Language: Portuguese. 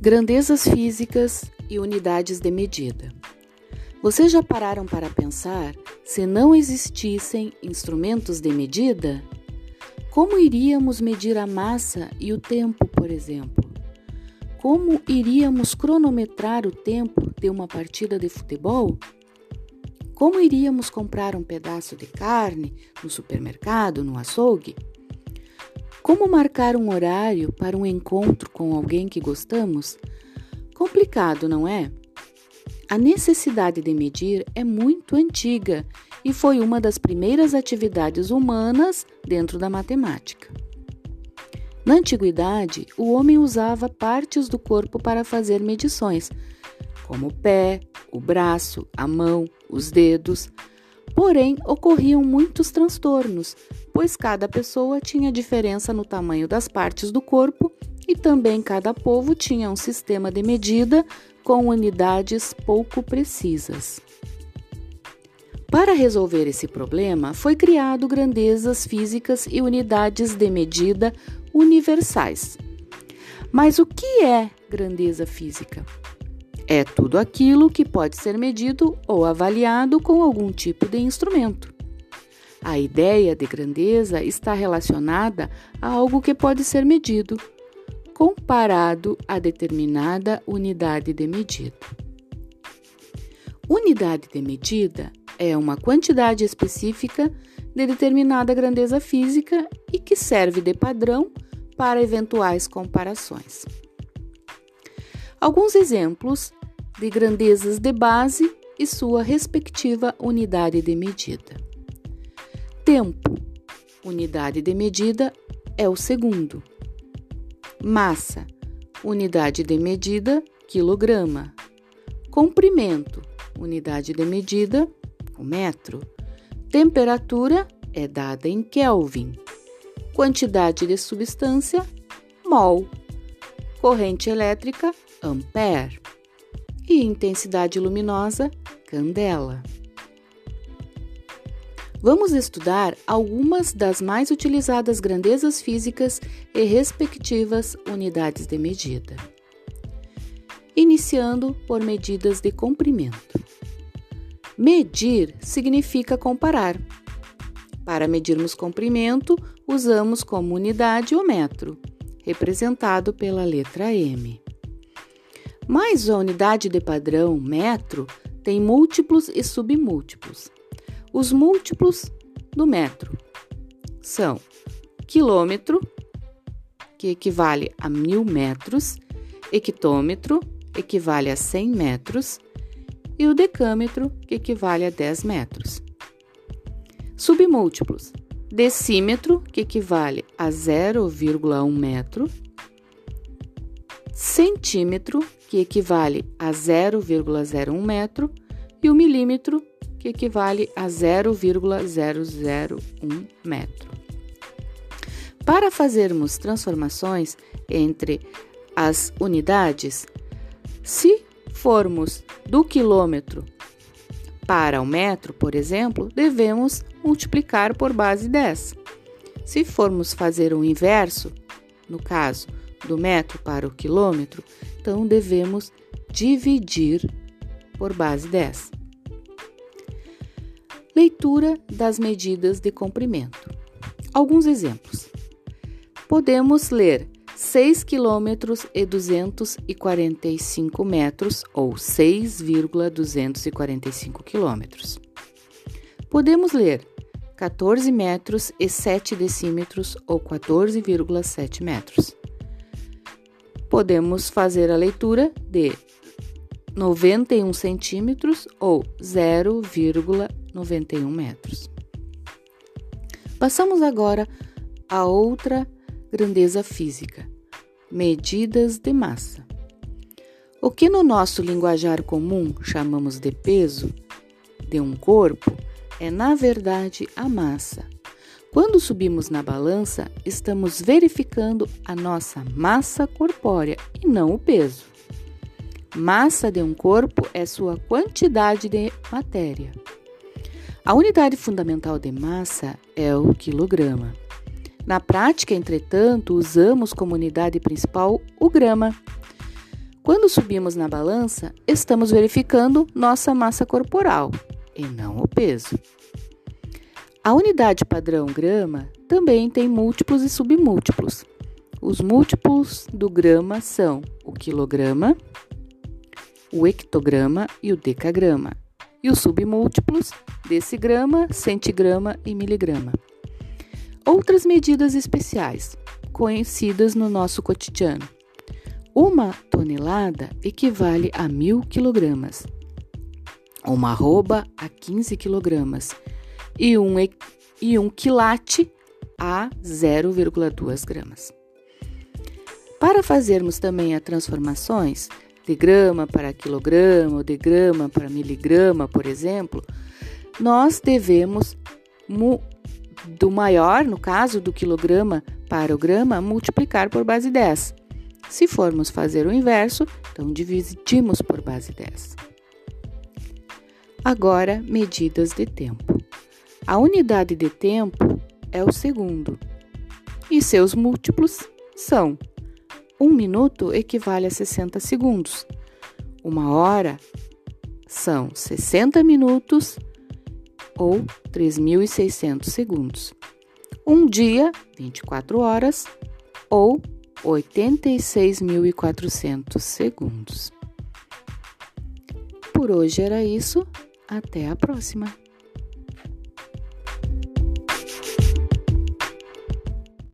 Grandezas físicas e unidades de medida. Vocês já pararam para pensar se não existissem instrumentos de medida? Como iríamos medir a massa e o tempo, por exemplo? Como iríamos cronometrar o tempo de uma partida de futebol? Como iríamos comprar um pedaço de carne no supermercado, no açougue? Como marcar um horário para um encontro com alguém que gostamos? Complicado, não é? A necessidade de medir é muito antiga e foi uma das primeiras atividades humanas dentro da matemática. Na antiguidade, o homem usava partes do corpo para fazer medições, como o pé, o braço, a mão, os dedos. Porém, ocorriam muitos transtornos, pois cada pessoa tinha diferença no tamanho das partes do corpo e também cada povo tinha um sistema de medida com unidades pouco precisas. Para resolver esse problema, foi criado grandezas físicas e unidades de medida universais. Mas o que é grandeza física? É tudo aquilo que pode ser medido ou avaliado com algum tipo de instrumento. A ideia de grandeza está relacionada a algo que pode ser medido, comparado a determinada unidade de medida. Unidade de medida é uma quantidade específica de determinada grandeza física e que serve de padrão para eventuais comparações. Alguns exemplos de grandezas de base e sua respectiva unidade de medida. Tempo, unidade de medida, é o segundo. Massa, unidade de medida, quilograma. Comprimento, unidade de medida, o metro. Temperatura é dada em Kelvin. Quantidade de substância, mol. Corrente elétrica, ampere. E intensidade luminosa, candela. Vamos estudar algumas das mais utilizadas grandezas físicas e respectivas unidades de medida. Iniciando por medidas de comprimento. Medir significa comparar. Para medirmos comprimento, usamos como unidade o metro, representado pela letra M. Mas a unidade de padrão, metro, tem múltiplos e submúltiplos. Os múltiplos do metro são quilômetro, que equivale a mil metros, hectômetro, equivale a 100 metros, e o decâmetro, que equivale a 10 metros. Submúltiplos: decímetro, que equivale a 0,1 metro, centímetro, que equivale a 0,01 metro, e o milímetro, que equivale a 0,001 metro. Para fazermos transformações entre as unidades, se formos do quilômetro para o metro, por exemplo, devemos multiplicar por base 10. Se formos fazer o inverso, no caso do metro para o quilômetro, então devemos dividir por base 10. Leitura das medidas de comprimento. Alguns exemplos. Podemos ler 6 km e 245 metros ou 6,245 km. Podemos ler 14 metros e 7 decímetros ou 14,7 metros. Podemos fazer a leitura de 91 centímetros ou 0,91 91 metros. Passamos agora a outra grandeza física: medidas de massa. O que no nosso linguajar comum chamamos de peso de um corpo é, na verdade, a massa. Quando subimos na balança, estamos verificando a nossa massa corpórea e não o peso. Massa de um corpo é sua quantidade de matéria. A unidade fundamental de massa é o quilograma. Na prática, entretanto, usamos como unidade principal o grama. Quando subimos na balança, estamos verificando nossa massa corporal e não o peso. A unidade padrão grama também tem múltiplos e submúltiplos. Os múltiplos do grama são o quilograma, o hectograma e o decagrama. E os submúltiplos, decigrama, centigrama e miligrama. Outras medidas especiais, conhecidas no nosso cotidiano. Uma tonelada equivale a mil quilogramas, uma arroba a 15 quilogramas e um, e um quilate a 0,2 gramas. Para fazermos também as transformações de grama para quilograma ou de grama para miligrama, por exemplo, nós devemos do maior, no caso do quilograma para o grama, multiplicar por base 10. Se formos fazer o inverso, então dividimos por base 10. Agora, medidas de tempo. A unidade de tempo é o segundo e seus múltiplos são um minuto equivale a 60 segundos. Uma hora são 60 minutos ou 3.600 segundos. Um dia, 24 horas ou 86.400 segundos. Por hoje era isso. Até a próxima!